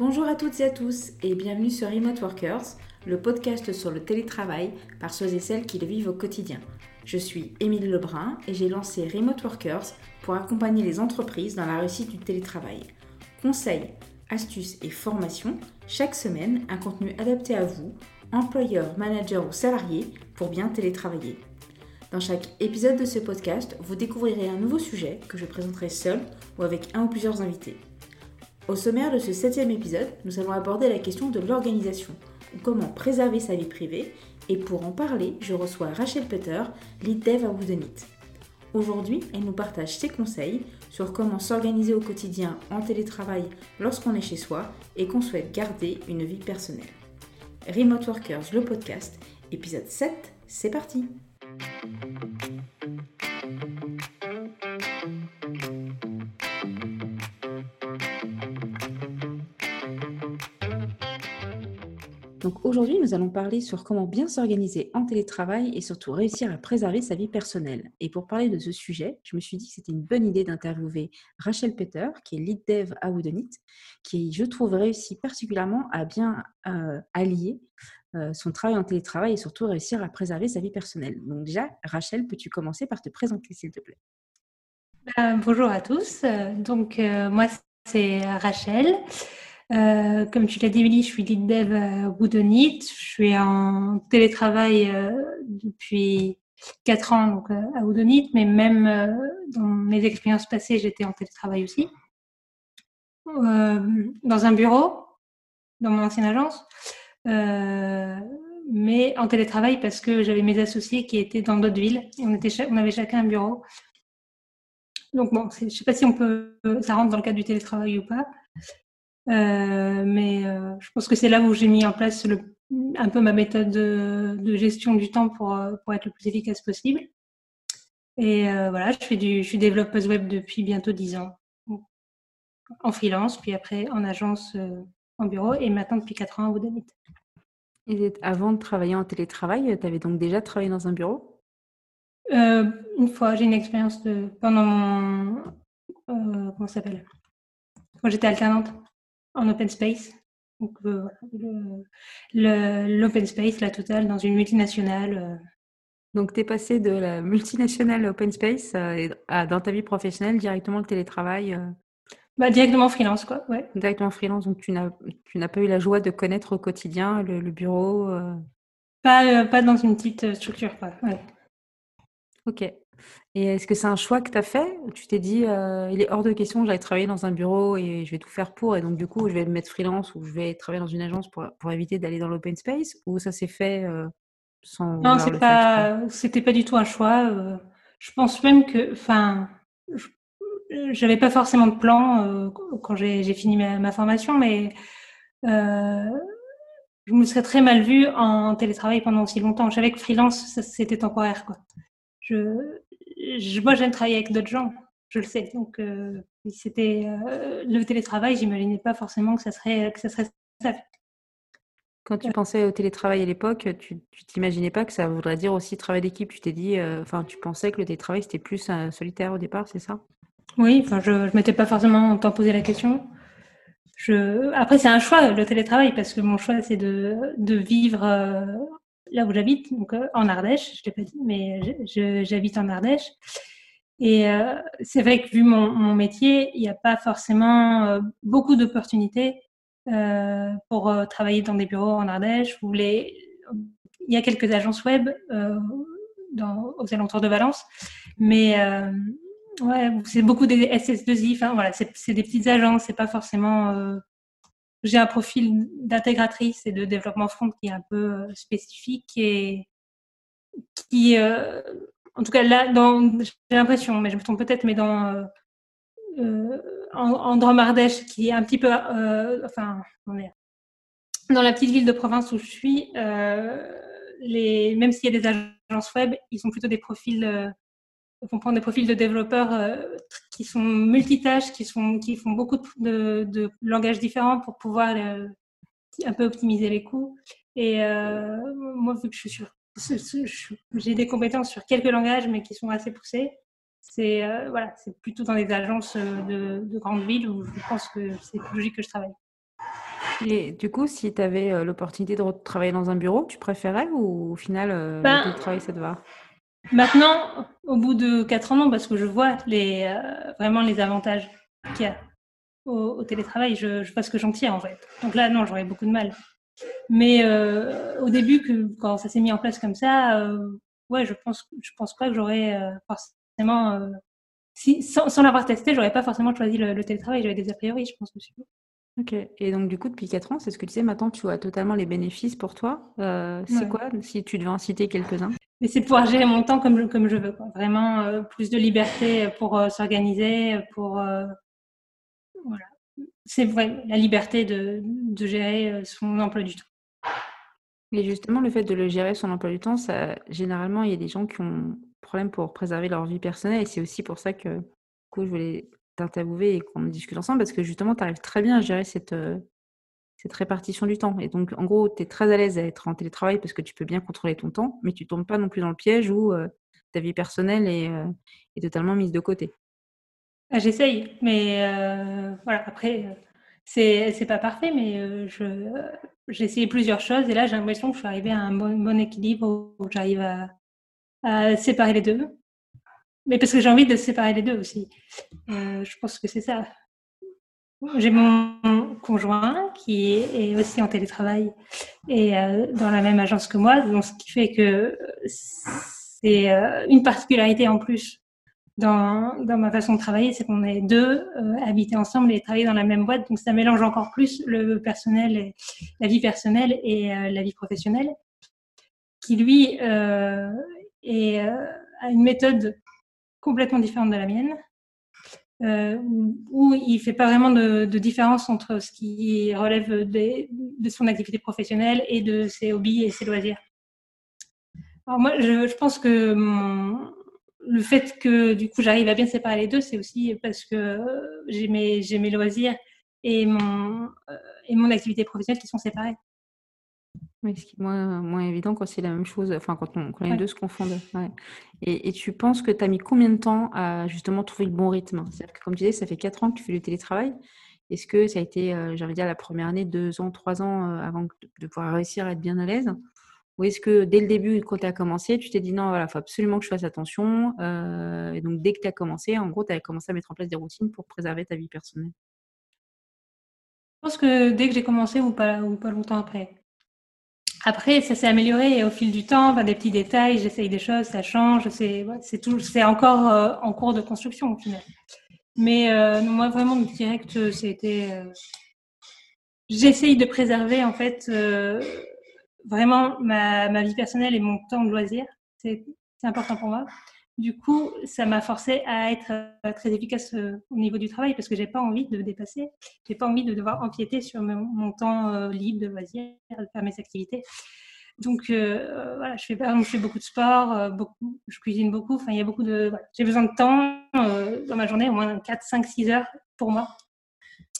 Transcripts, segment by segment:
Bonjour à toutes et à tous et bienvenue sur Remote Workers, le podcast sur le télétravail par ceux et celles qui le vivent au quotidien. Je suis Émilie Lebrun et j'ai lancé Remote Workers pour accompagner les entreprises dans la réussite du télétravail. Conseils, astuces et formations, chaque semaine un contenu adapté à vous, employeurs, managers ou salariés, pour bien télétravailler. Dans chaque épisode de ce podcast, vous découvrirez un nouveau sujet que je présenterai seul ou avec un ou plusieurs invités. Au sommaire de ce septième épisode, nous allons aborder la question de l'organisation, comment préserver sa vie privée, et pour en parler, je reçois Rachel Peter, lead dev à Woodenit. Aujourd'hui, elle nous partage ses conseils sur comment s'organiser au quotidien en télétravail lorsqu'on est chez soi et qu'on souhaite garder une vie personnelle. Remote Workers, le podcast, épisode 7, c'est parti! Aujourd'hui, nous allons parler sur comment bien s'organiser en télétravail et surtout réussir à préserver sa vie personnelle. Et pour parler de ce sujet, je me suis dit que c'était une bonne idée d'interviewer Rachel Peter, qui est lead dev à Woodenit, qui, je trouve, réussit particulièrement à bien euh, allier euh, son travail en télétravail et surtout réussir à préserver sa vie personnelle. Donc déjà, Rachel, peux-tu commencer par te présenter, s'il te plaît? Euh, Bonjour à tous. Donc moi, c'est Rachel. Euh, comme tu l'as dit, Emily, je suis lead dev à Woodonit. Je suis en télétravail euh, depuis 4 ans euh, à Woodonit, mais même dans mes expériences passées, j'étais en télétravail aussi. dans un bureau, dans mon ancienne agence, mais en télétravail parce que j'avais mes associés qui étaient dans d'autres villes et on avait chacun un bureau. Donc bon, je ne sais pas si on peut, ça rentre dans le cadre du télétravail ou pas. Euh, mais euh, je pense que c'est là où j'ai mis en place le, un peu ma méthode de, gestion du temps pour, euh, pour, être le plus efficace possible. Et voilà, je, fais du, je suis développeuse web depuis bientôt 10 ans, en freelance, puis après en agence en bureau, et maintenant depuis 4 ans à Woodamit. Et avant de travailler en télétravail, tu avais donc déjà travaillé dans un bureau? Une fois, j'ai une expérience de, pendant mon... comment ça s'appelle? Quand j'étais alternante en open space. Donc, euh, l'open space, la totale, dans une multinationale. Euh. Donc, tu es passé de la multinationale open space euh, à, dans ta vie professionnelle directement le télétravail bah, Directement freelance, quoi. Ouais. Directement freelance. Donc, tu n'as pas eu la joie de connaître au quotidien le, bureau pas, pas dans une petite structure, quoi. Ouais. Ok. Et est-ce que c'est un choix que tu as fait Tu t'es dit, euh, il est hors de question, j'allais travailler dans un bureau et je vais tout faire pour, et donc du coup, je vais me mettre freelance ou je vais travailler dans une agence pour, pour éviter d'aller dans l'open space Ou ça s'est fait euh, sans. Non, c'est pas, c'était pas du tout un choix. Euh. je pense même que, enfin, j'avais pas forcément de plan quand j'ai fini ma, formation, mais je me serais très mal vue en télétravail pendant aussi longtemps. Je savais que freelance, c'était temporaire, quoi. Je, je, moi, j'aime travailler avec d'autres gens, je le sais. Donc, euh, c'était euh, le télétravail, j'imaginais pas forcément que ça serait, que ça serait ça. Quand tu pensais au télétravail à l'époque, tu, tu t'imaginais pas que ça voudrait dire aussi travail d'équipe. Tu t'es dit, euh, enfin, tu pensais que le télétravail c'était plus solitaire au départ, c'est ça? Oui, enfin, je ne m'étais pas forcément tant posé la question. Je... Après, c'est un choix, le télétravail, parce que mon choix, c'est de, de vivre là où j'habite, donc euh, en Ardèche, je ne l'ai pas dit, mais j'habite en Ardèche. Et euh, c'est vrai que vu mon, mon métier, il n'y a pas forcément euh, beaucoup d'opportunités pour travailler dans des bureaux en Ardèche. Voulez... Il y a quelques agences web aux alentours de Valence, mais ouais, c'est beaucoup des SS2I. Enfin voilà, c'est des petites agences, c'est pas forcément j'ai un profil d'intégratrice et de développement front qui est un peu euh, spécifique et qui, euh, en tout cas là, j'ai l'impression, mais je me trompe peut-être, mais dans euh, euh en, en Dromardèche, qui est un petit peu, euh, enfin, dans la petite ville de province où je suis, les, même s'il y a des agences web, ils sont plutôt des profils on prend des profils de développeurs euh, qui sont multitâches, qui, sont, qui font beaucoup de, de, langages différents pour pouvoir euh, un peu optimiser les coûts. Et euh, moi, vu que je suis sur, j'ai des compétences sur quelques langages, mais qui sont assez poussées, c'est voilà, c'est plutôt dans des agences de, de, grandes villes où je pense que c'est plus logique que je travaille. Et du coup, si tu avais l'opportunité de travailler dans un bureau, tu préférais ou au final, ben, le travail, ça te va Maintenant, au bout de quatre ans, non, parce que je vois les, vraiment les avantages qu'il y a au, télétravail. Je, je, vois ce que j'en tire en fait. Donc là, non, j'aurais beaucoup de mal. Mais euh, au début, que, quand ça s'est mis en place comme ça, euh, ouais, je pense, je pense pas que j'aurais euh, forcément, euh, si, sans, sans l'avoir testé, j'aurais pas forcément choisi le, télétravail. J'avais des a priori, je pense dessus. Ok. Et donc, du coup, depuis 4 ans, c'est ce que tu sais, maintenant, tu vois totalement les bénéfices pour toi. c'est quoi, si tu devais en citer quelques-uns? Mais c'est pouvoir gérer mon temps comme je, comme je veux. Vraiment, plus de liberté pour s'organiser, pour. voilà c'est vrai, la liberté de, de, gérer euh, son emploi du temps. Et justement, le fait de le gérer son emploi du temps, ça, généralement, il y a des gens qui ont problème pour préserver leur vie personnelle. Et c'est aussi pour ça que coup, je voulais t'interviewer et qu'on discute ensemble, parce que justement, tu arrives très bien à gérer cette, euh, cette répartition du temps. Et donc, en gros, tu es très à l'aise à être en télétravail parce que tu peux bien contrôler ton temps, mais tu ne tombes pas non plus dans le piège où euh, ta vie personnelle est, est totalement mise de côté. Ah, j'essaye, mais euh, voilà, après, euh, c'est, pas parfait, mais euh, je, j'ai essayé plusieurs choses et là, j'ai l'impression que je suis arrivée à un bon, équilibre où j'arrive à, séparer les deux. Mais parce que j'ai envie de séparer les deux aussi. je pense que c'est ça. J'ai mon conjoint qui est aussi en télétravail et dans la même agence que moi, donc ce qui fait que c'est une particularité en plus dans, dans, ma façon de travailler, c'est qu'on est deux euh, habités ensemble et travailler dans la même boîte. Donc ça mélange encore plus le personnel, et, la vie personnelle et euh, la vie professionnelle, qui lui euh, est, euh, a une méthode complètement différente de la mienne, où il fait pas vraiment de, de, différence entre ce qui relève de, de son activité professionnelle et de ses hobbies et ses loisirs. Alors moi, je, je pense que mon, le fait que du coup j'arrive à bien séparer les deux, c'est aussi parce que euh, j'ai mes, mes loisirs et mon, euh, et mon activité professionnelle qui sont séparés. Oui, ce qui est moins, moins évident quand c'est la même chose, enfin quand, on, les deux se confondent. Et, et, tu penses que tu as mis combien de temps à justement trouver le bon rythme? C'est-à-dire que comme tu disais, ça fait 4 ans que tu fais du télétravail. Est-ce que ça a été, euh, j'ai envie de dire, la première année, 2 ans, 3 ans avant de pouvoir réussir à être bien à l'aise? Ou est-ce que dès le début, quand tu as commencé, tu t'es dit non, voilà, il faut absolument que je fasse attention euh, Et donc, dès que tu as commencé, en gros, tu as commencé à mettre en place des routines pour préserver ta vie personnelle? Je pense que dès que j'ai commencé ou pas, ou pas longtemps après. Après, ça s'est amélioré au fil du temps, des petits détails, j'essaye des choses, ça change, c'est c'est encore euh, en cours de construction au final. Mais euh, moi, vraiment, direct, c'était. J'essaye de préserver en fait vraiment ma, ma, vie personnelle et mon temps de loisir. C'est important pour moi. Du coup, ça m'a forcé à être euh, très efficace euh, au niveau du travail parce que j'ai pas envie de dépasser. J'ai pas envie de devoir empiéter sur mon, temps euh, libre de loisir, de faire mes activités. Donc voilà, je fais beaucoup de sport, je cuisine beaucoup. Enfin, il y a beaucoup de, j'ai besoin de temps dans ma journée, au moins 4, 5, 6 heures pour moi.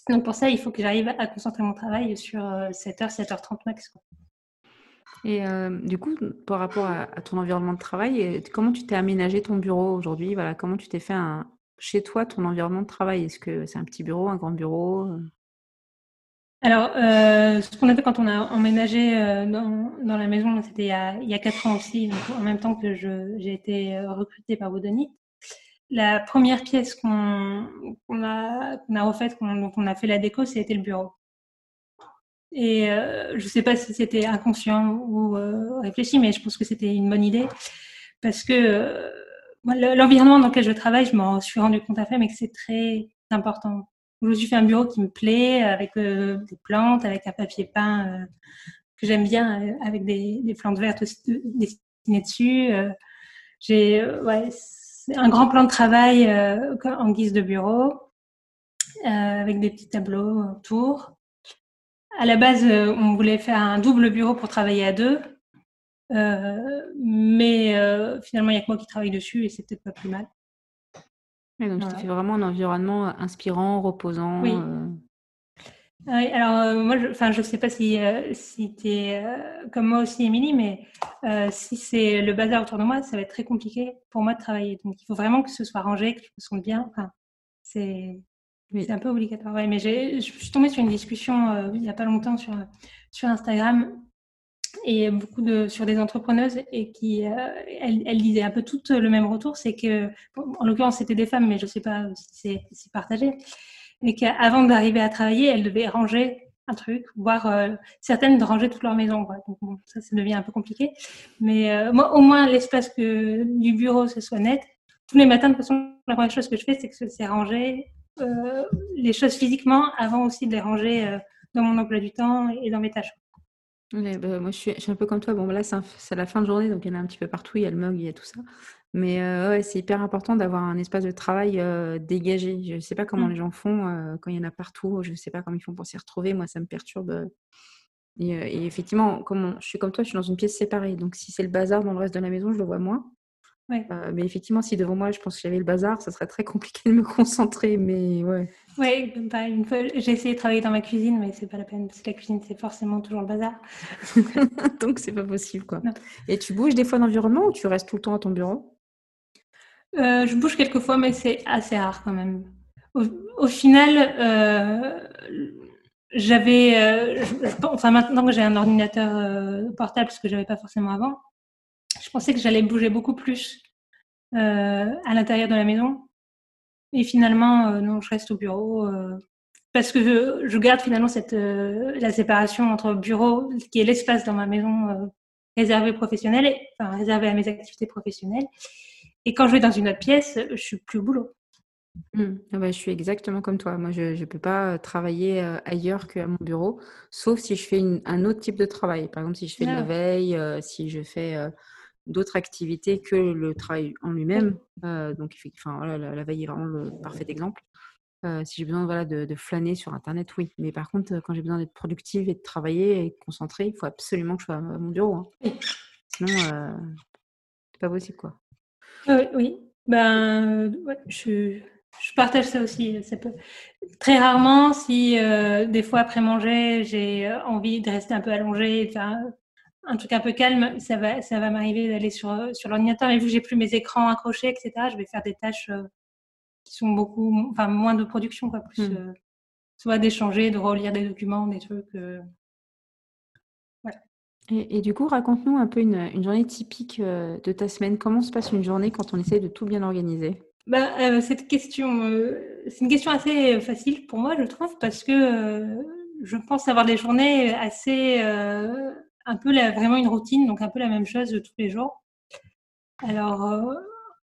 Donc pour ça, il faut que j'arrive à concentrer mon travail sur 7 heures, 7h30 max. Et euh, du coup, par rapport à, ton environnement de travail, comment tu t'es aménagé ton bureau aujourd'hui? Voilà, Comment tu t'es fait un, chez toi ton environnement de travail? Est-ce que c'est un petit bureau, un grand bureau euh? Alors, euh, ce qu'on a fait quand on a emménagé dans, la maison, c'était il, y a quatre ans aussi, en même temps que j'ai été recrutée par Bodoni. La première pièce qu'on qu a, qu a refaite, dont on a fait la déco, c'était le bureau. Et euh, je ne sais pas si c'était inconscient ou euh, réfléchi, mais je pense que c'était une bonne idée parce que euh, l'environnement dans lequel je travaille, je m'en suis rendu compte après, mais que c'est très important. Je me suis fait un bureau qui me plaît, avec euh, des plantes, avec un papier peint euh, que j'aime bien, avec des, des, plantes vertes dessinées dessus. J'ai ouais, un grand plan de travail en guise de bureau, avec des petits tableaux autour. À la base, euh, on voulait faire un double bureau pour travailler à deux. Euh, mais euh, finalement, il n'y a que moi qui travaille dessus et c'est peut-être pas plus mal. donc, voilà. tu fais vraiment un environnement inspirant, reposant. Oui. Oui, alors moi, je, je sais pas si, si tu es comme moi aussi, Émilie, mais si c'est le bazar autour de moi, ça va être très compliqué pour moi de travailler. Donc, il faut vraiment que ce soit rangé, que je me sente bien. Enfin, c'est C'est un peu obligatoire. Ouais, mais je suis tombée sur une discussion euh, il n'y a pas longtemps sur, sur Instagram et beaucoup de sur des entrepreneuses et qui euh, elles, disaient un peu tout le même retour, c'est que en l'occurrence c'était des femmes, mais je ne sais pas si c'est partagé, mais qu'avant d'arriver à travailler, elles devaient ranger un truc, voire euh, certaines de ranger toute leur maison. Donc bon, ça, ça devient un peu compliqué. Mais moi, au moins l'espace du bureau ce soit net. Tous les matins, de toute façon, la première chose que je fais, c'est que c'est ranger euh, les choses physiquement avant aussi de les ranger euh, dans mon emploi du temps et dans mes tâches. Bah, moi, je suis, un peu comme toi. Bon, là, c'est la fin de journée, donc il y en a un petit peu partout. Il y a le mug, il y a tout ça. Mais euh, ouais, c'est hyper important d'avoir un espace de travail dégagé. Je ne sais pas comment mm. les gens font quand il y en a partout. Je ne sais pas comment ils font pour s'y retrouver. Moi, ça me perturbe. Et, effectivement, comme je suis comme toi, je suis dans une pièce séparée. Donc, si c'est le bazar dans le reste de la maison, je le vois moins. Euh, mais effectivement, si devant moi, je pense qu'il y avait le bazar, ça serait très compliqué de me concentrer. Mais ouais. Oui, une fois, j'ai essayé de travailler dans ma cuisine, mais c'est pas la peine parce que la cuisine, c'est forcément toujours le bazar. Donc, c'est pas possible, quoi. Et tu bouges des fois d'environnement ou tu restes tout le temps à ton bureau? Euh, Je bouge quelques fois, mais c'est assez rare quand même. Au, final, euh, j'avais, enfin maintenant que j'ai un ordinateur portable, ce que j'avais pas forcément avant, je pensais que j'allais bouger beaucoup plus euh, à l'intérieur de la maison. Et finalement, euh, non, je reste au bureau euh, parce que je, garde finalement cette la séparation entre bureau, qui est l'espace dans ma maison réservé professionnel, enfin réservé à mes activités professionnelles. Et quand je vais dans une autre pièce, je suis plus au boulot. Mmh. Ah bah, je suis exactement comme toi. Moi, je ne peux pas travailler ailleurs qu'à mon bureau, sauf si je fais un autre type de travail. Par exemple, si je fais de la ah. veille, si je fais d'autres activités que le travail en lui-même. Euh, donc, enfin, voilà, la, veille est vraiment le parfait exemple. Euh, si j'ai besoin voilà, de, flâner sur Internet, oui. Mais par contre, quand j'ai besoin d'être productive et de travailler et de concentrer, il faut absolument que je sois à mon bureau. Hein. Sinon, euh, c'est pas possible, quoi. oui, ben, je, je, partage ça aussi. Ça peut... Très rarement, si des fois après manger, j'ai envie de rester un peu allongée, enfin, un truc un peu calme, ça va, ça va m'arriver d'aller sur, sur l'ordinateur. Et vu que j'ai plus mes écrans accrochés, etc., je vais faire des tâches euh, qui sont beaucoup, enfin, moins de production, quoi, plus, hmm. euh, soit d'échanger, de relire des documents, des trucs. Euh, voilà. Et, du coup, raconte-nous un peu une, une journée typique de ta semaine. Comment se passe une journée quand on essaie de tout bien organiser? Bah, cette question, c'est une question assez facile pour moi, je trouve, parce que je pense avoir des journées assez un peu vraiment une routine, donc un peu la même chose tous les jours. Alors, euh,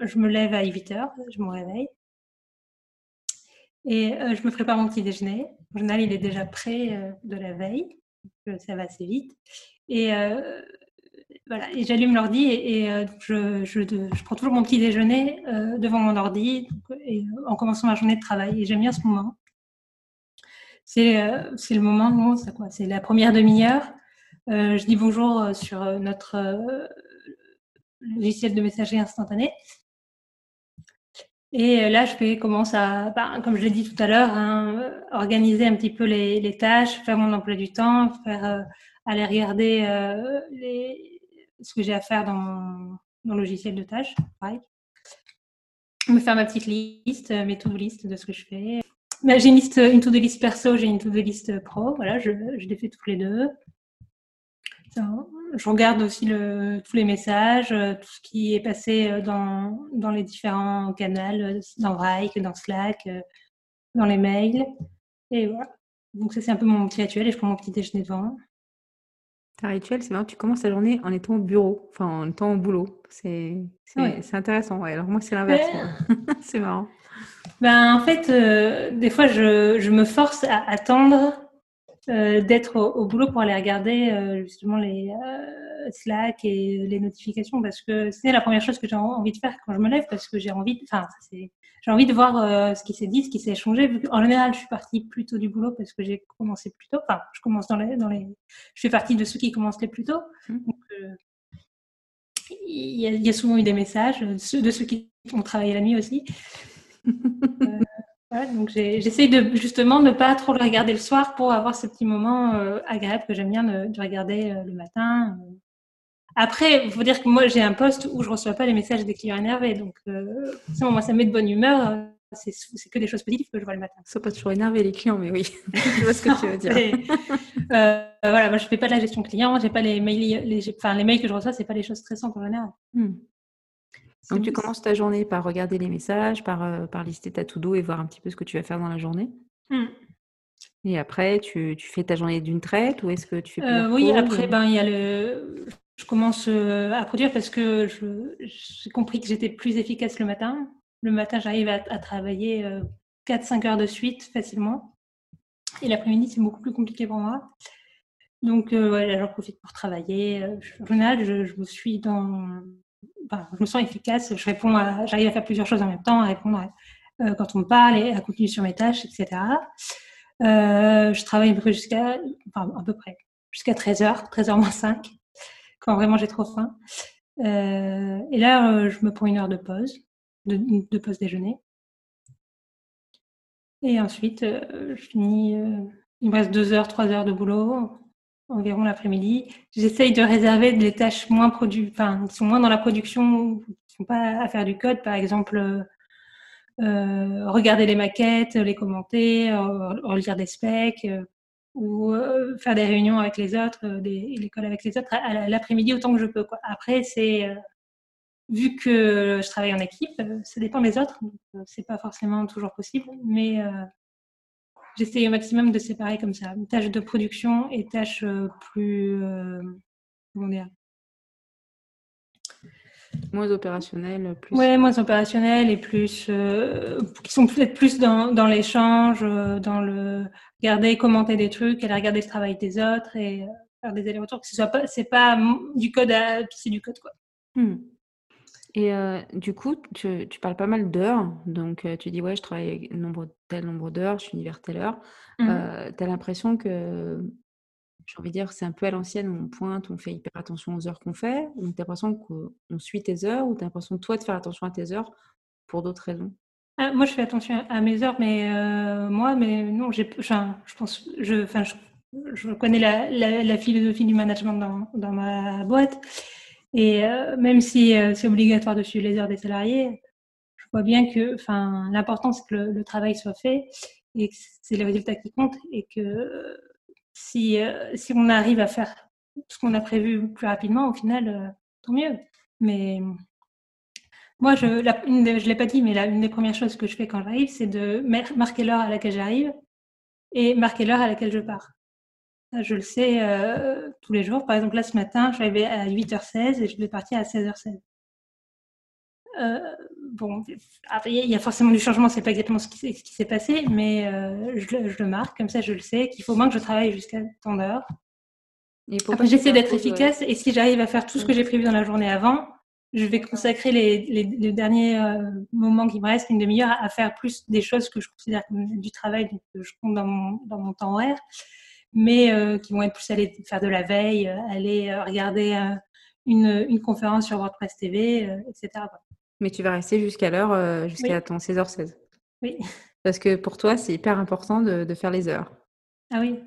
je me lève à 8 heures, je me réveille. Et euh, je me prépare mon petit déjeuner. En général, il est déjà prêt euh, de la veille. ça va assez vite. Et voilà, et j'allume l'ordi et, je, je, prends toujours mon petit déjeuner devant mon ordi en commençant ma journée de travail. Et j'aime bien ce moment. C'est le moment, c'est la première demi-heure euh, je dis bonjour euh, sur euh, notre logiciel de messagerie instantanée. Et là, je commence à, bah, comme je l'ai dit tout à l'heure, hein, organiser un petit peu les, tâches, faire mon emploi du temps, aller regarder ce que j'ai à faire dans mon, logiciel de tâches, pareil. Me faire ma petite liste, mes to-do de ce que je fais. Bah, j'ai une liste, une to-do perso, j'ai une to-do pro. Voilà, je, les fais tous les deux. Je regarde aussi le, tous les messages, euh, tout ce qui est passé euh, dans, dans les différents canaux, euh, dans Vrike, dans Slack, dans les mails. Et voilà. Donc ça, c'est un peu mon petit rituel et je prends mon petit déjeuner devant. Ta rituel, c'est marrant, tu commences ta journée en étant au bureau, enfin en étant au boulot. C'est intéressant. Ouais. Alors moi, c'est l'inverse. c'est marrant. Ben, en fait, des fois, je, je, me force à attendre euh, d'être au, boulot pour aller regarder euh, justement les euh, Slack et les notifications parce que c'est la première chose que j'ai envie de faire quand je me lève parce que j'ai envie, enfin, j'ai envie de voir ce qui s'est dit, ce qui s'est échangé. En général, je suis partie plus tôt du boulot parce que j'ai commencé plus tôt. Enfin, je commence dans les, dans les, je fais partie de ceux qui commencent les plus tôt. Mmh. Donc, il y, a, il y, a, souvent eu des messages de ceux, de ceux qui ont travaillé la nuit aussi. donc j'essaie de justement ne pas trop le regarder le soir pour avoir ce petit moment euh, agréable que j'aime bien de, regarder euh, le matin. Après, il faut dire que moi j'ai un poste où je reçois pas les messages des clients énervés, donc euh, moi ça met de bonne humeur c'est que des choses positives que je vois le matin. Ça pas toujours énerver les clients, mais oui, je vois ce que tu veux dire. euh, voilà, moi je fais pas de la gestion client, j'ai pas les mails, les, enfin les mails que je reçois, c'est pas des choses stressantes en général. Hmm. Donc tu commences ta journée par regarder les messages, par, euh, par lister ta to-do et voir un petit peu ce que tu vas faire dans la journée? Hmm. Et après, tu, tu, fais ta journée d'une traite ou est-ce que tu fais euh, Oui, après, ben, il y a le... je commence euh, à produire parce que j'ai compris que j'étais plus efficace le matin. Le matin, j'arrive à, travailler 4-5 heures de suite facilement. Et l'après-midi, c'est beaucoup plus compliqué pour moi. Donc, voilà, j'en profite pour travailler. En général, je, je me suis dans je me sens efficace, je réponds j'arrive à faire plusieurs choses en même temps, à répondre euh, quand on me parle et à continuer sur mes tâches, etc. Euh, je travaille à peu près jusqu'à, à peu près, jusqu'à 13h, 13h moins 5, quand vraiment j'ai trop faim. Euh, et là, je me prends une heure de pause, de, pause déjeuner. Et ensuite, je finis, il me reste deux heures, trois heures de boulot environ l'après-midi. J'essaye de réserver des tâches moins produits, enfin, qui sont moins dans la production, qui ne sont pas à faire du code, par exemple, euh, euh regarder les maquettes, les commenter, euh, relire des specs, euh, ou faire des réunions avec les autres, des, l'école avec les autres, à, l'après-midi autant que je peux. Quoi. Après, c'est vu que je travaille en équipe, ça dépend des autres, c'est pas forcément toujours possible, mais j'essaye au maximum de séparer comme ça, tâches de production et tâches euh, plus, euh, comment dire? Moins opérationnelles, plus. Ouais, moins opérationnelles et plus, euh, qui sont peut-être plus dans, dans l'échange, dans le regarder, commenter des trucs, aller regarder le travail des autres et faire des allers-retours. Que ce soit pas, c'est pas du code à, c'est du code quoi. Hmm. Et du coup, tu, tu parles pas mal d'heures. Donc, tu dis, ouais, je travaille nombre, tel nombre d'heures, je finis vers telle heure. Mmh. tu as l'impression que, j'ai envie de dire, c'est un peu à l'ancienne, on pointe, on fait hyper attention aux heures qu'on fait. Donc, tu as l'impression qu'on suit tes heures ou tu as l'impression, toi, de faire attention à tes heures pour d'autres raisons? Ah, Moi, je fais attention à mes heures, mais moi, mais non, j'ai, enfin, je pense, je, enfin, je, connais la, la, philosophie du management dans, dans ma boîte. Et euh, même si euh, c'est obligatoire de suivre les heures des salariés, je vois bien que l'important, c'est que le, travail soit fait et que c'est les résultats qui comptent et que si, euh, si on arrive à faire ce qu'on a prévu plus rapidement, au final, tant mieux. Mais moi, je ne l'ai pas dit, mais la, une des premières choses que je fais quand j'arrive, c'est de marquer l'heure à laquelle j'arrive et marquer l'heure à laquelle je pars. Je le sais euh, tous les jours. Par exemple, là, ce matin, je suis arrivée à 8h16 et je vais partir à 16h16. Euh, bon, il y a forcément du changement, c'est pas exactement ce qui, s'est passé, mais euh, je, le marque, comme ça je le sais, qu'il faut moins que je travaille jusqu'à tant d'heures. Après, j'essaie d'être efficace et si j'arrive à faire tout ce que j'ai prévu dans la journée avant, je vais consacrer les, les, derniers moments qui me restent, une demi-heure, à faire plus des choses que je considère comme du travail, donc que je compte dans mon, dans mon temps horaire mais euh, qui vont être plus aller faire de la veille, euh, aller euh, regarder une, une, conférence sur WordPress TV, etc. Mais tu vas rester jusqu'à l'heure, jusqu'à ton 16h16. Oui. Parce que pour toi, c'est hyper important de, de, faire les heures. Ah oui.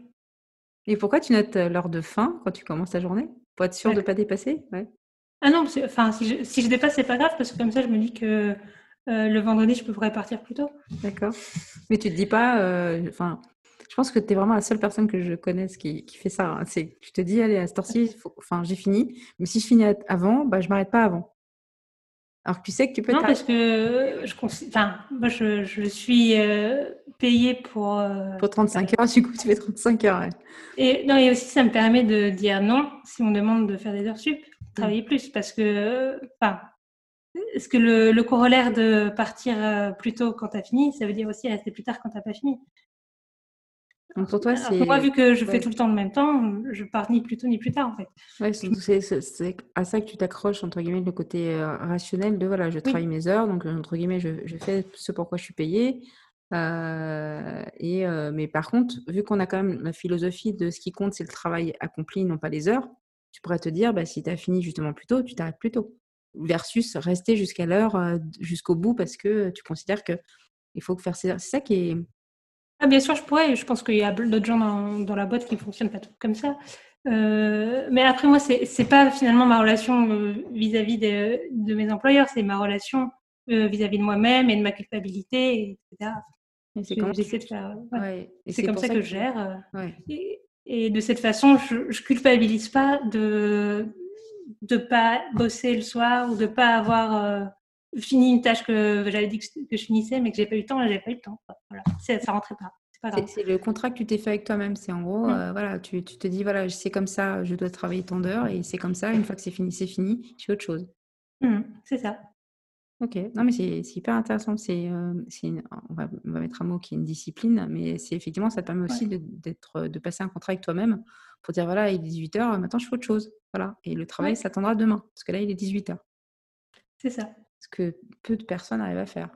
Et pourquoi tu notes l'heure de fin quand tu commences ta journée? Pour être sûr de ne pas dépasser? Ouais. Ah non, enfin, si je, si je dépasse, c'est pas grave parce que comme ça, je me dis que le vendredi, je pourrais partir plus tôt. D'accord. Mais tu te dis pas, enfin, je pense que tu es vraiment la seule personne que je connaisse qui, qui fait ça. Hein. C'est, tu te dis, allez, à cette heure-ci, enfin, j'ai fini. Mais si je finis avant, bah, je m'arrête pas avant. Alors que tu sais que tu peux. Non, parce que je, enfin, moi, je, je suis euh, payée pour. Euh, pour 35 heures, du coup, tu fais 35 heures. Et, non, et aussi, ça me permet de dire non si on me demande de faire des heures sup, travailler mmh. plus. Parce que, enfin, est-ce que le, le, corollaire de partir euh, plus tôt quand tu as fini, ça veut dire aussi rester plus tard quand tu n'as pas fini? Donc pour toi, c'est. Moi, vu que je fais tout le temps le même temps, je pars ni plus tôt ni plus tard, en fait. Ouais, c'est à ça que tu t'accroches, entre guillemets, le côté euh, rationnel de voilà, je travaille mes heures, donc entre guillemets, je, je fais ce pourquoi je suis payée. Euh, et, euh, mais par contre, vu qu'on a quand même la philosophie de ce qui compte, c'est le travail accompli, non pas les heures, tu pourrais te dire, bah, si tu as fini justement plus tôt, tu t'arrêtes plus tôt. Versus rester jusqu'à l'heure, jusqu'au bout, parce que tu considères que il faut faire. C'est ça qui est, ah, bien sûr, je pourrais. Je pense qu'il y a d'autres gens dans, la boîte qui ne fonctionnent pas tout comme ça. Euh, mais après, moi, c'est n'est pas finalement ma relation euh, vis-à-vis de, mes employeurs, c'est ma relation vis-à-vis de moi-même et de ma culpabilité, etc. Et c'est comme, J'essaie de faire. ouais. c'est comme ça, que, je gère. Et, et, de cette façon, je, ne culpabilise pas de de pas bosser le soir ou de pas avoir fini une tâche que j'avais dit que, je finissais, mais que j'ai pas eu le temps, là, j'ai pas eu le temps. Voilà. Ça rentrait pas. C'est le contrat que tu t'es fait avec toi-même. C'est en gros, mmh. euh, voilà, tu, tu, te dis, voilà, c'est comme ça, je dois travailler tant d'heures et c'est comme ça, une fois que c'est fini, c'est fini, je fais autre chose. Mmh, c'est ça. Ok, non, mais c'est hyper intéressant. C'est, euh, on, va, on, va, mettre un mot qui est une discipline, mais c'est effectivement, ça te permet aussi de, de passer un contrat avec toi-même pour dire, voilà, il est 18h, maintenant je fais autre chose. Voilà, et le travail s'attendra demain, parce que là, il est 18h. C'est ça. Ce que peu de personnes arrivent à faire.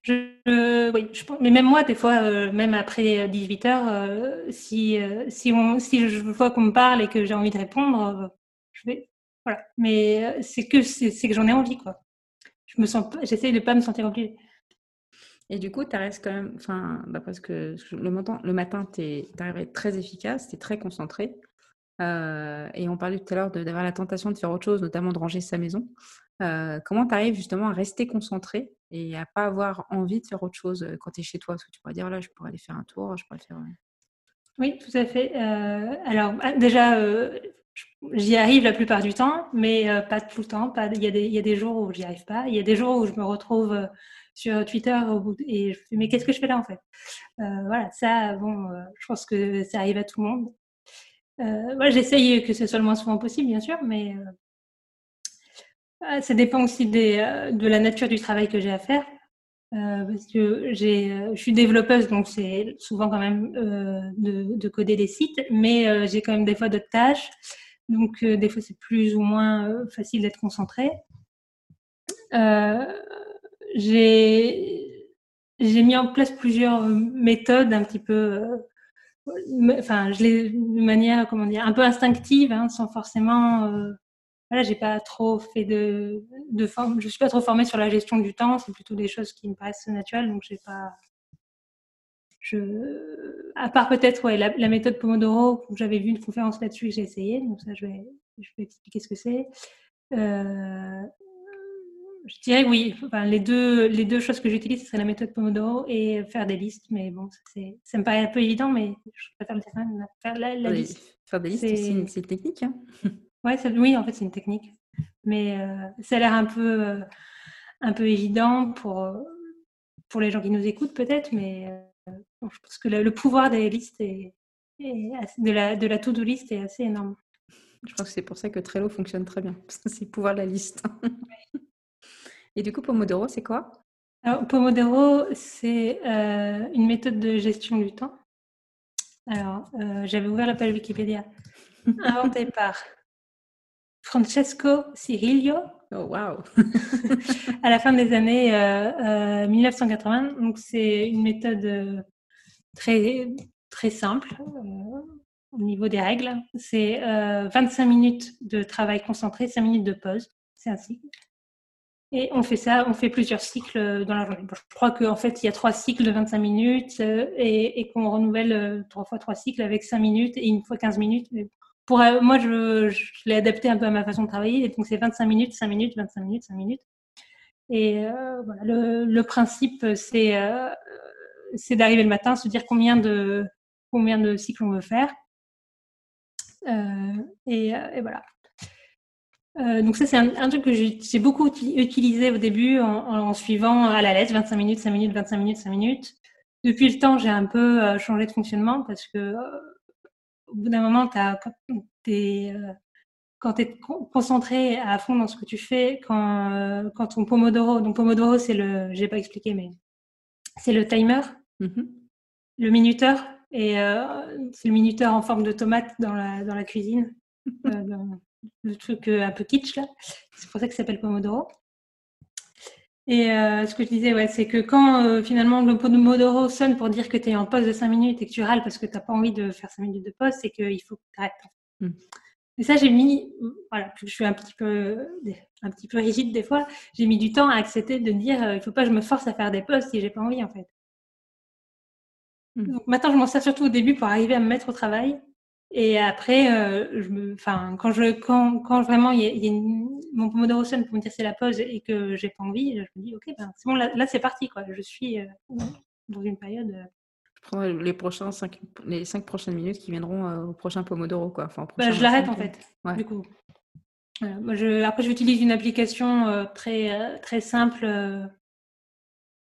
Je, oui, je, mais même moi, des fois, euh, même après 18 heures, euh, si, euh, si, on, si je vois qu'on me parle et que j'ai envie de répondre, je vais. Voilà. Mais c'est que, c'est, que j'en ai envie, quoi. Je me sens, j'essaye de pas me sentir obligée. Et du coup, tu restes quand même, enfin, d'après ce que le matin, le matin tu arrives à être très efficace, tu es très concentré. et on parlait tout à l'heure d'avoir la tentation de faire autre chose, notamment de ranger sa maison. Comment tu arrives justement à rester concentré et à pas avoir envie de faire autre chose quand tu es chez toi? Parce que tu pourrais dire, là, je pourrais aller faire un tour, je pourrais faire... Oui, tout à fait. alors, ah, déjà, j'y arrive la plupart du temps, mais pas tout le temps. Il y, a des, y a des jours où j'y arrive pas. Il y a des jours où je me retrouve sur Twitter et je fais, mais qu'est-ce que je fais là en fait? Voilà, ça, bon, je pense que ça arrive à tout le monde. moi, j'essaye que ce soit le moins souvent possible, bien sûr, mais ça dépend aussi euh, de la nature du travail que j'ai à faire. Euh, parce que euh, je suis développeuse, donc c'est souvent quand même de, coder des sites, mais j'ai quand même des fois d'autres tâches. Donc des fois c'est plus ou moins facile d'être concentré. j'ai, j'ai mis en place plusieurs méthodes un petit peu, enfin je l'ai de manière comment dire, un peu instinctive, hein, sans forcément voilà, j'ai pas trop fait de, de forme, je suis pas trop formée sur la gestion du temps, c'est plutôt des choses qui me paraissent naturelles, donc j'ai pas. Je, à part peut-être ouais, la, méthode Pomodoro, j'avais vu une conférence là-dessus et j'ai essayé, donc ça je vais, je vais expliquer ce que c'est. Euh, je dirais oui, enfin, les, deux, les deux choses que j'utilise, ce serait la méthode Pomodoro et faire des listes, mais bon, ça, ça me paraît un peu évident, mais je préfère le Faire la, liste. Faire des listes, c'est une technique. Hein Ouais, oui, en fait, c'est une technique. Mais euh, ça a l'air un peu, euh, un peu évident pour, euh, pour les gens qui nous écoutent, peut-être, mais je pense que le, pouvoir des listes et de la, de la to-do list est assez énorme. Je pense que c'est pour ça que Trello fonctionne très bien, c'est le pouvoir de la liste. et du coup, Pomodoro, c'est quoi? Alors, Pomodoro, c'est une méthode de gestion du temps. Alors, j'avais ouvert la page Wikipédia, inventée par Francesco Cirillo. Oh, wow. à la fin des années 1980. Euh, euh, c'est une méthode euh, très, simple au niveau des règles. C'est 25 minutes de travail concentré, 5 minutes de pause. C'est un cycle. Et on fait ça, on fait plusieurs cycles dans la journée. je crois qu'en fait, il y a trois cycles de 25 minutes et, et qu'on renouvelle trois fois trois cycles avec 5 minutes et une fois 15 minutes pour, euh, moi, je, l'ai adapté un peu à ma façon de travailler. donc, c'est 25 minutes, 5 minutes, 25 minutes, 5 minutes. Et euh, voilà, le, principe, c'est euh, c'est d'arriver le matin, se dire combien de, combien de cycles on veut faire. Et, voilà. donc ça, c'est un, truc que j'ai beaucoup utilisé au début en, en, suivant à la lettre 25 minutes, 5 minutes, 25 minutes, 5 minutes. Depuis le temps, j'ai un peu changé de fonctionnement parce que au bout d'un moment, as, quand tu es, es, concentré à fond dans ce que tu fais, quand, euh, quand ton Pomodoro, donc Pomodoro, c'est le, j'ai pas expliqué, mais c'est le timer, mm-hmm. le minuteur, et euh, c'est le minuteur en forme de tomate dans la, dans la cuisine, euh, le truc un peu kitsch là. C'est pour ça que ça s'appelle Pomodoro. Et euh, ce que je disais, ouais, c'est que quand euh, finalement le Pomodoro sonne pour dire que tu es en pause de 5 minutes et que tu râles parce que tu n'as pas envie de faire 5 minutes de pause, c'est qu'il faut que tu arrêtes. Mmh. Et ça, j'ai mis, voilà, je suis un petit peu, un petit peu rigide des fois, j'ai mis du temps à accepter de dire, euh, il faut pas que je me force à faire des pauses si j'ai pas envie en fait. Donc maintenant, je m'en sers surtout au début pour arriver à me mettre au travail. Et après, je me, enfin, quand je, quand, quand vraiment il y a, mon Pomodoro sonne pour me dire c'est la pause et que j'ai pas envie, je me dis ok, ben, c'est bon, là, c'est parti. Quoi. Je suis euh, dans une période. Euh, je prends les, prochains cinq, les cinq prochaines minutes qui viendront au prochain Pomodoro. Quoi. Enfin, bah, je l'arrête en fait. Du coup. Moi, je, après, j'utilise une application très, très simple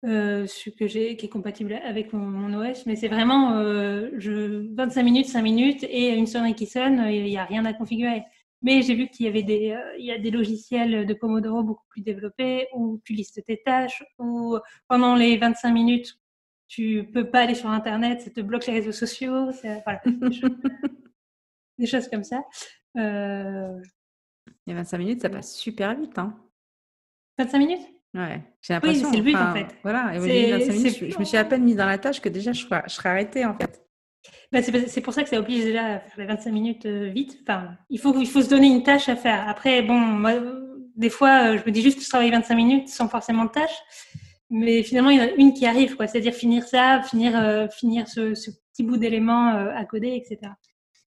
euh, ce que j'ai, qui est compatible avec mon, OS, mais c'est vraiment euh, je, 25 minutes, 5 minutes et une sonnerie qui sonne, il n'y a rien à configurer. Mais j'ai vu qu'il y avait des, euh, il y a des logiciels de Pomodoro beaucoup plus développés où tu listes tes tâches, où pendant les 25 minutes, tu peux pas aller sur Internet, ça te bloque les réseaux sociaux, voilà, des, choses, comme ça. A 25 minutes, ça passe super vite. Hein. 25 minutes? Ouais, j'ai l'impression. Oui, c'est le but en fait. Voilà, je, me suis à peine mise dans la tâche que déjà je, serais, je serais arrêtée en fait. Bah, c'est pour ça que ça oblige déjà à faire les 25 minutes euh, vite. Enfin, il faut, il faut se donner une tâche à faire. Après, bon, moi, des fois, euh, je me dis juste travailler 25 minutes sans forcément de tâche. Mais finalement, il y en a une qui arrive, quoi. C'est-à-dire finir ça, finir, euh, finir ce, ce, petit bout d'éléments à coder, etc.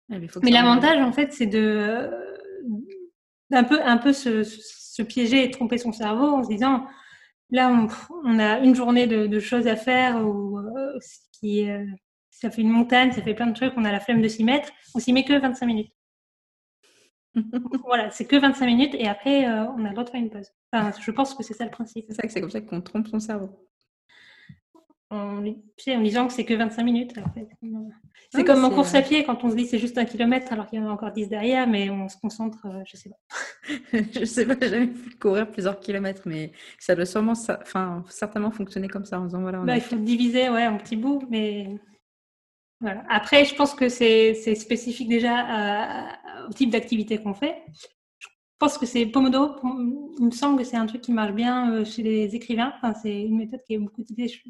mais, l'avantage, en fait, c'est de d'un peu, un peu se, se piéger et tromper son cerveau en se disant là on, a une journée de, choses à faire ou euh, qui euh, ça fait une montagne, ça fait plein de trucs, on a la flemme de s'y mettre, on s'y met que 25 minutes. voilà, c'est que 25 minutes et après euh, on a le droit de faire une pause. Enfin, je pense que c'est ça le principe. C'est ça que c'est comme ça qu'on trompe son cerveau en, en disant que c'est que 25 minutes. C'est comme en course à pied quand on se dit c'est juste un kilomètre alors qu'il y en a encore 10 derrière, mais on se concentre, je sais pas. je sais pas, j'ai jamais pu courir plusieurs kilomètres, mais ça doit sûrement, enfin, certainement fonctionner comme ça en disant voilà. Bah, il faut diviser ouais, en petits bouts, mais voilà. Après, je pense que c'est spécifique déjà au type d'activité qu'on fait. Je pense que c'est Pomodoro, il me semble que c'est un truc qui marche bien euh, chez les écrivains. Enfin, c'est une méthode qui est beaucoup utilisée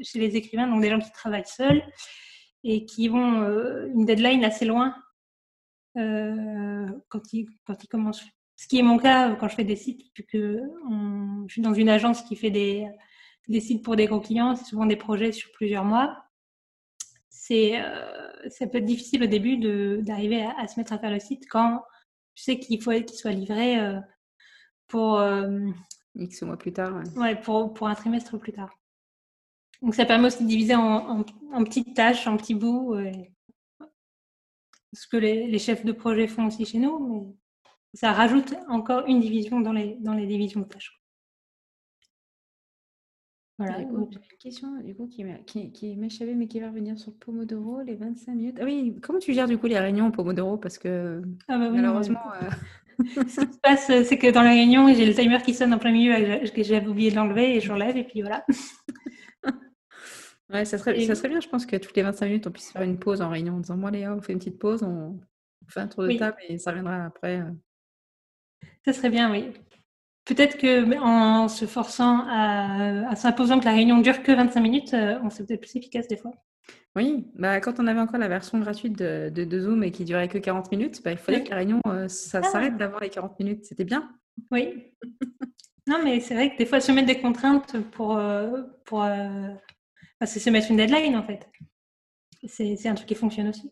chez les écrivains, donc des gens qui travaillent seuls et qui vont euh, une deadline assez loin euh, quand, ils, quand ils commencent. Ce qui est mon cas quand je fais des sites, puisque je suis dans une agence qui fait des, des sites pour des gros clients, c'est souvent des projets sur plusieurs mois. C'est, euh, ça peut être difficile au début d'arriver à, se mettre à faire le site quand tu sais qu'il faut qu'il soit livré pour X mois plus tard. Ouais, pour, pour un trimestre plus tard. Donc ça permet aussi de diviser en, petites tâches, en petits bouts. ce que les, chefs de projet font aussi chez nous, mais ça rajoute encore une division dans les, dans les divisions de tâches. Voilà. une question du coup, qui, qui, qui m'échappait mais qui va revenir sur Pomodoro, les 25 minutes. Ah oui, comment tu gères du coup les réunions Pomodoro? Parce que ah bah malheureusement. Euh, ce qui se passe, c'est que dans la réunion, j'ai le timer qui sonne en plein milieu, que j'avais oublié de l'enlever et je l'enlève et puis voilà. Ouais, ça serait, ça serait bien, je pense que toutes les 25 minutes, on puisse faire une pause en réunion en disant Moi, Léa, on fait une petite pause, on fait un tour de table et ça reviendra après. Euh. Ça serait bien, oui. Peut-être que en se forçant à, à s'imposant que la réunion dure que 25 minutes, euh, on serait peut-être plus efficace des fois. Oui, bah, quand on avait encore la version gratuite de, de, Zoom et qui durait que 40 minutes, bah, il fallait que la réunion euh, ça ah. s'arrête d'avoir les 40 minutes. C'était bien. Oui. non, mais c'est vrai que des fois, se mettre des contraintes pour, pour c'est se mettre une deadline en fait. C'est un truc qui fonctionne aussi.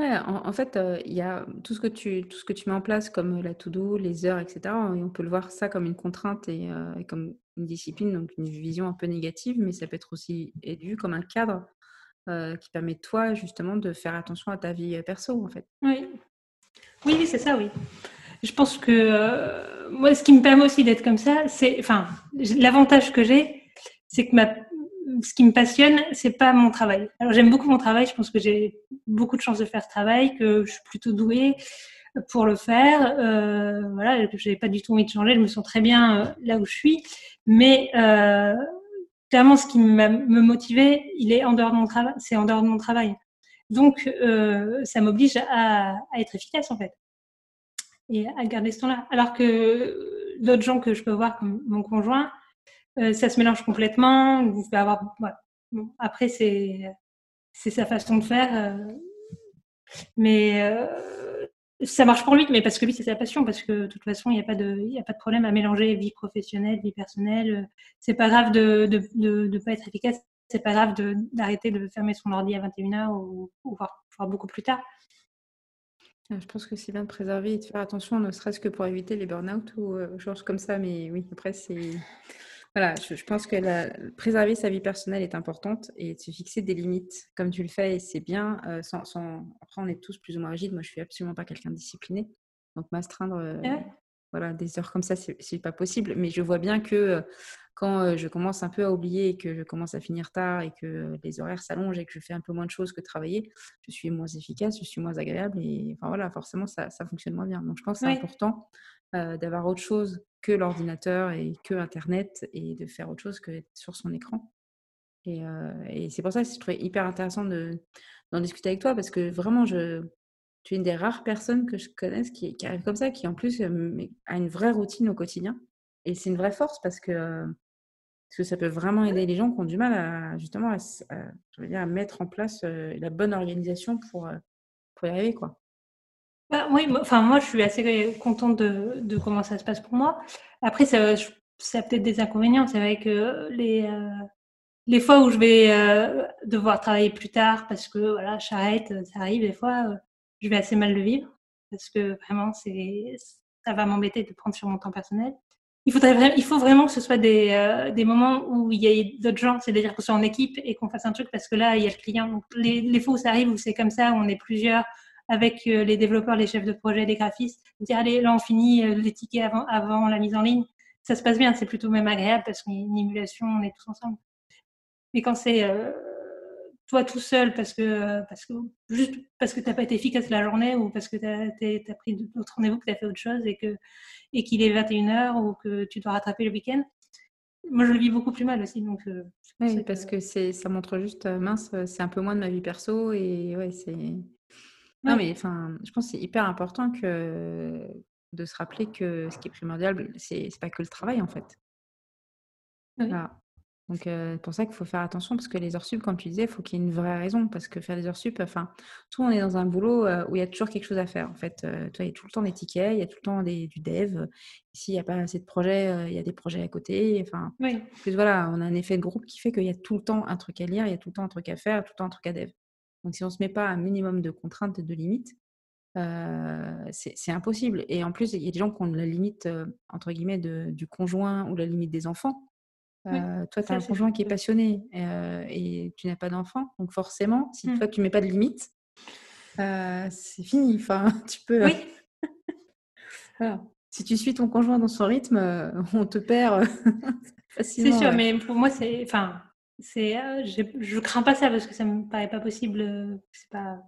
Ouais, en, fait, euh, il y a tout ce, que tu, tout ce que tu mets en place, comme la to-do, les heures, etc. Et on peut le voir ça comme une contrainte et, euh, comme une discipline, donc une vision un peu négative, mais ça peut être aussi vu comme un cadre euh, qui permet toi, justement, de faire attention à ta vie perso, en fait. Oui, oui, oui c'est ça, oui. Je pense que moi, ce qui me permet aussi d'être comme ça, c'est, enfin, l'avantage que j'ai, c'est que ma ce qui me passionne, c'est pas mon travail. Alors j'aime beaucoup mon travail, je pense que j'ai beaucoup de chance de faire ce travail, que je suis plutôt douée pour le faire. Euh, voilà, je n'avais pas du tout envie de changer, je me sens très bien euh, là où je suis. Mais euh, clairement, ce qui me motivait, il est en dehors de mon travail. C'est en dehors de mon travail. Donc, euh, ça m'oblige à, à, être efficace en fait et à garder ce temps-là. Alors que d'autres gens que je peux voir, comme mon conjoint, ça se mélange complètement. Vous pouvez avoir, après, c'est sa façon de faire. Euh, mais euh, ça marche pour lui, mais parce que lui, c'est sa passion, parce que de toute façon, il n'y a, pas de, a pas de problème à mélanger vie professionnelle, vie personnelle. C'est pas grave de ne de, de, pas être efficace, c'est pas grave d'arrêter de, fermer son ordi à 21h ou, ou voir, beaucoup plus tard. Je pense que c'est bien de préserver et de faire attention, ne serait-ce que pour éviter les burn-out ou euh, choses comme ça. Mais oui, après, c'est. Voilà, je, pense que la, préserver sa vie personnelle est importante et de se fixer des limites comme tu le fais, et c'est bien. Euh, sans, Après, on est tous plus ou moins rigides. Moi, je suis absolument pas quelqu'un de discipliné. Donc, m'astreindre euh, voilà, des heures comme ça, c'est pas possible. Mais je vois bien que quand euh, je commence un peu à oublier et que je commence à finir tard et que les horaires s'allongent et que je fais un peu moins de choses que travailler, je suis moins efficace, je suis moins agréable et enfin voilà, forcément ça, ça fonctionne moins bien. Donc je pense que c'est important euh, d'avoir autre chose que l'ordinateur et que Internet et de faire autre chose que sur son écran. Et, euh, et c'est pour ça que je trouvais hyper intéressant d'en discuter avec toi parce que vraiment, je, tu es une des rares personnes que je connaisse qui, arrive comme ça, qui en plus a une vraie routine au quotidien. Et c'est une vraie force parce que parce que ça peut vraiment aider les gens qui ont du mal à justement à, je veux dire, à mettre en place euh, la bonne organisation pour, euh, pour y arriver. Quoi. Bah, oui, enfin, moi, je suis assez contente de, comment ça se passe pour moi. Après, ça, ça a peut-être des inconvénients. C'est vrai que les, euh, les fois où je vais devoir travailler plus tard parce que voilà, j'arrête, ça arrive des fois, je vais assez mal le vivre parce que vraiment, ça va m'embêter de prendre sur mon temps personnel il, faudrait, il faut vraiment que ce soit des, euh, des moments où il y ait d'autres gens, c'est-à-dire qu'on soit en équipe et qu'on fasse un truc parce que là, il y a le client. Les, les fois où ça arrive, où c'est comme ça, où on est plusieurs avec euh, les développeurs, les chefs de projet, les graphistes, dire allez, là, on finit euh, les tickets avant, avant la mise en ligne. Ça se passe bien, c'est plutôt même agréable parce qu'une émulation, on est tous ensemble. Mais quand c'est toi tout seul parce que, parce que juste parce que tu n'as pas été efficace la journée ou parce que tu as, pris d'autres rendez-vous, que tu as fait autre chose et que et qu'il est 21h ou que tu dois rattraper le week-end. Moi, je le vis beaucoup plus mal aussi. Donc, euh, oui, parce que, c'est, ça montre juste, euh, mince, euh, c'est un peu moins de ma vie perso. Et ouais, c'est. Non, mais enfin, je pense que c'est hyper important que de se rappeler que ce qui est primordial, c'est, pas que le travail, en fait. Voilà. Donc, c'est pour ça qu'il faut faire attention parce que les heures sup, comme tu disais, il faut qu'il y ait une vraie raison. Parce que faire des heures sup, enfin, tout on est dans un boulot où il y a toujours quelque chose à faire. En fait, toi, il y a tout le temps des tickets, il y a tout le temps des, du dev. S'il n'y a pas assez de projets, il y a des projets à côté. Enfin, oui. plus voilà, on a un effet de groupe qui fait qu'il y a tout le temps un truc à lire, il y a tout le temps un truc à faire, tout le temps un truc à dev. Donc, si on ne se met pas un minimum de contraintes et de limites, c'est impossible. Et en plus, il y a des gens qui ont la limite, entre guillemets, de, du conjoint ou la limite des enfants. Euh, toi, tu as un conjoint qui est passionné euh, et tu n'as pas d'enfant. Donc forcément, si mmh. toi, tu mets pas de limite, euh, c'est fini. Enfin, tu peux... Oui. Si tu suis ton conjoint dans son rythme, on te perd facilement. C'est sûr, mais pour moi, c'est... Enfin, c'est... je crains pas ça parce que ça me paraît pas possible. C'est pas...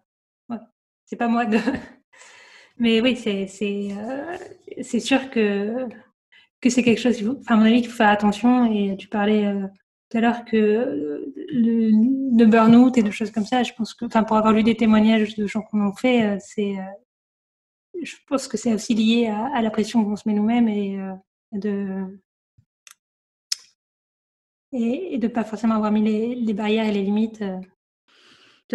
C'est pas moi de... Mais oui, c'est, c'est, c'est sûr que que c'est quelque chose, enfin, à mon avis, qu'il faut faire attention. Et tu parlais euh, tout à l'heure que euh, le, le burn-out et de choses comme ça, je pense que, enfin, pour avoir lu des témoignages de gens qu'on en fait, euh, c'est, je pense que c'est aussi lié à, la pression qu'on se met nous-mêmes et de et, de pas forcément avoir mis les, les barrières et les limites. De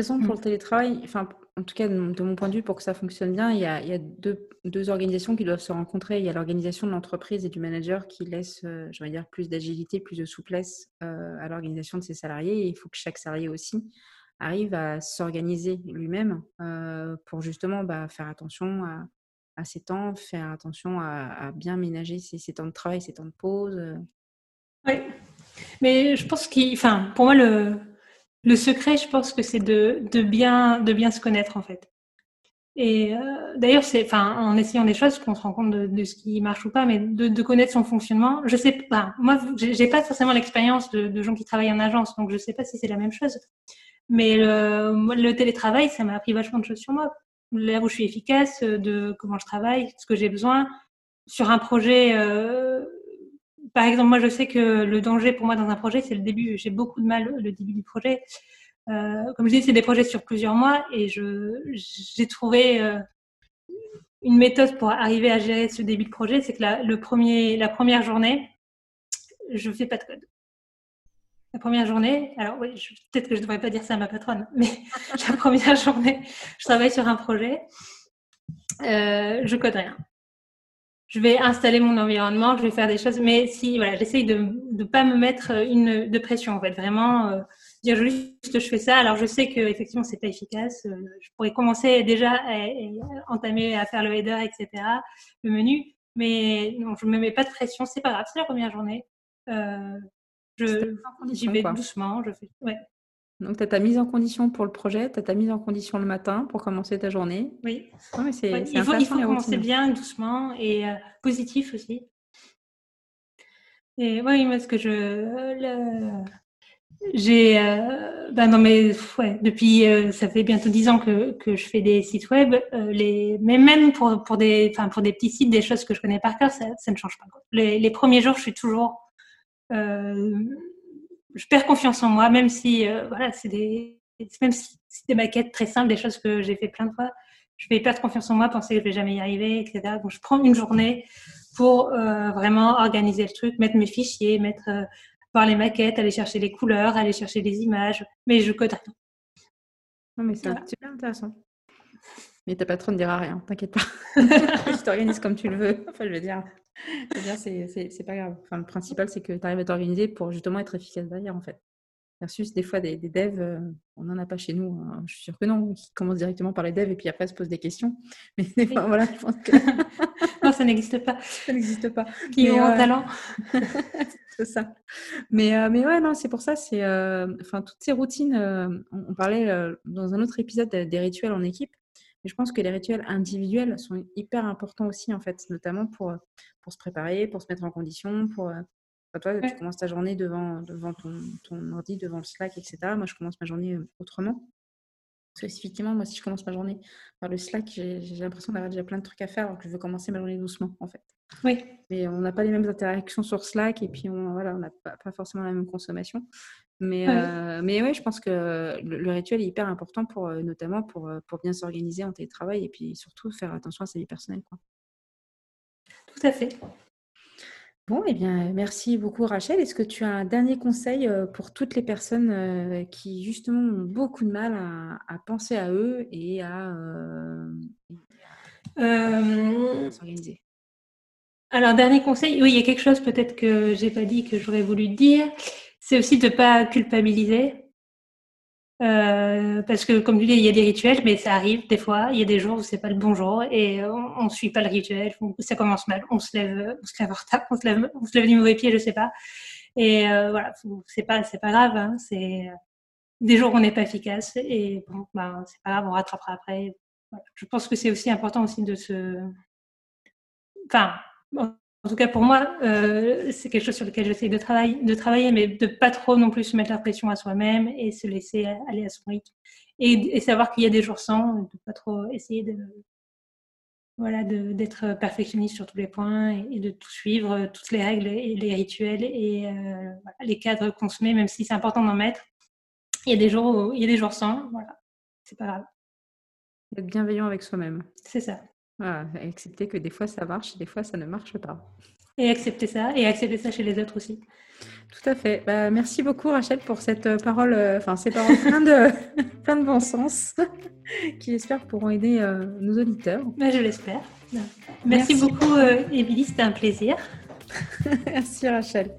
toute façon, pour le télétravail, enfin, en tout cas, de mon point de vue, pour que ça fonctionne bien, il y a, deux, organisations qui doivent se rencontrer. Il y a l'organisation de l'entreprise et du manager qui laisse, euh, je vais dire, plus d'agilité, plus de souplesse euh, à l'organisation de ses salariés. Et il faut que chaque salarié aussi arrive à s'organiser lui-même euh, pour justement bah, faire attention à, ses temps, faire attention à, bien ménager ses, temps de travail, ses temps de pause. Oui, mais je pense qu'il, enfin, pour moi, le, le secret, je pense que c'est de, bien, de bien se connaître en fait. Et euh, d'ailleurs, c'est, enfin, en essayant des choses qu'on se rend compte de, ce qui marche ou pas, mais de, connaître son fonctionnement. Je sais pas, moi, j'ai pas forcément l'expérience de, gens qui travaillent en agence, donc je sais pas si c'est la même chose. Mais le, le télétravail, ça m'a appris vachement de choses sur moi. Là où je suis efficace, de comment je travaille, ce que j'ai besoin. Sur un projet, euh, par exemple, moi, je sais que le danger pour moi dans un projet, c'est le début. J'ai beaucoup de mal le début du projet. Euh, comme je dis, c'est des projets sur plusieurs mois et j'ai trouvé euh, une méthode pour arriver à gérer ce début de projet, c'est que la, le premier, la première journée, je fais pas de code. La première journée, alors oui, peut-être que je ne devrais pas dire ça à ma patronne, mais la première journée, je travaille sur un projet, euh, je code rien je vais installer mon environnement, je vais faire des choses, mais si voilà, j'essaye de ne pas me mettre une de pression en fait, vraiment euh, dire juste je fais ça. Alors je sais que effectivement c'est pas efficace. Euh, je pourrais commencer déjà à, entamer à faire le header, etc. Le menu, mais non, je me mets pas de pression. C'est pas grave, c'est la première journée. Euh, je j'y vais doucement. Je fais, ouais. Donc, tu as ta mise en condition pour le projet, tu as ta mise en condition le matin pour commencer ta journée. Oui. il faut, il faut commencer bien, doucement et euh, positif aussi. Et oui, parce que je. J'ai, euh, ben non mais ouais, depuis ça fait bientôt dix ans que, que je fais des sites web, les, mais même pour pour des, pour des petits sites, des choses que je connais par cœur, ça, ça ne change pas. Les, les, premiers jours, je suis toujours, euh, je perds confiance en moi, même si euh, voilà, c'est des, même si c'est des maquettes très simples, des choses que j'ai fait plein de fois, je vais perdre confiance en moi, penser que je vais jamais y arriver, etc. Donc je prends une journée pour vraiment organiser le truc, mettre mes fichiers, mettre voir les maquettes, aller chercher les couleurs, aller chercher les images, mais je code rien. Non, mais c'est super intéressant. Mais ta patronne ne dira rien, t'inquiète pas. tu t'organises comme tu le veux. Enfin, je veux dire, c'est pas grave. Enfin, le principal, c'est que tu arrives à t'organiser pour justement être efficace derrière, en fait. Versus des fois des, devs, euh, on n'en a pas chez nous, hein. je suis sûre que non, qui commencent directement par les devs et puis après se posent des questions. Mais des fois, voilà, je pense que. non, ça n'existe pas. Ça n'existe pas. Qui ont un euh, talent. c'est ça. Mais, euh, mais ouais, non, c'est pour ça, c'est. Enfin, toutes ces routines, on, parlait dans un autre épisode des rituels en équipe. Mais je pense que les rituels individuels sont hyper importants aussi, en fait, notamment pour, pour se préparer, pour se mettre en condition, pour, toi, tu commences ta journée devant, devant ton, ton, ordi, devant le Slack, etc. Moi, je commence ma journée euh, autrement. Spécifiquement, moi, si je commence ma journée par le Slack, j'ai l'impression d'avoir déjà plein de trucs à faire alors que je veux commencer ma journée doucement, en fait. Oui. Mais on n'a pas les mêmes interactions sur Slack et puis on voilà, n'a pas, pas, forcément la même consommation. Mais, euh, mais ouais, je pense que le, rituel est hyper important pour, euh, notamment pour, pour bien s'organiser en télétravail et puis surtout faire attention à sa vie personnelle. Quoi. Tout à fait. Bon, eh bien, merci beaucoup Rachel. Est-ce que tu as un dernier conseil euh, pour toutes les personnes euh, qui justement ont beaucoup de mal à, penser à eux et à, euh, s'organiser? Alors, dernier conseil, oui, il y a quelque chose peut-être que j'ai pas dit que j'aurais voulu dire, c'est aussi de ne pas culpabiliser. Euh, parce que, comme tu dis, il y a des rituels, mais ça arrive des fois. Il y a des jours où c'est pas le bon jour et on, ne suit pas le rituel. Ça commence mal. On se lève, on se lève en retard, on se lève, on se lève du mauvais pied, je sais pas. Et euh, voilà, c'est pas, c'est pas grave. Hein, c'est des jours où on n'est pas efficace et bon, ben, c'est pas grave, on rattrapera après. Je pense que c'est aussi important aussi de se, enfin, en tout cas, pour moi, euh, c'est quelque chose sur lequel j'essaie de, travailler, de travailler, mais de pas trop non plus se mettre la pression à soi-même et se laisser aller à son rythme. Et, savoir qu'il y a des jours sans, de pas trop essayer de voilà d'être perfectionniste sur tous les points et, de tout suivre, toutes les règles et les rituels et euh, les cadres qu'on se met, même si c'est important d'en mettre. Il y a des jours où, il y a des jours sans, voilà, c'est pas grave. Être bienveillant avec soi-même. C'est ça. Ah, accepter que des fois ça marche, des fois ça ne marche pas. Et accepter ça, et accepter ça chez les autres aussi. Tout à fait. Bah, merci beaucoup Rachel pour cette euh, parole, euh, enfin ces paroles plein de, plein de bon sens, qui j'espère pourront aider euh, nos auditeurs. Bah, je l'espère. Merci, merci beaucoup Émilie, c'était un plaisir. merci Rachel.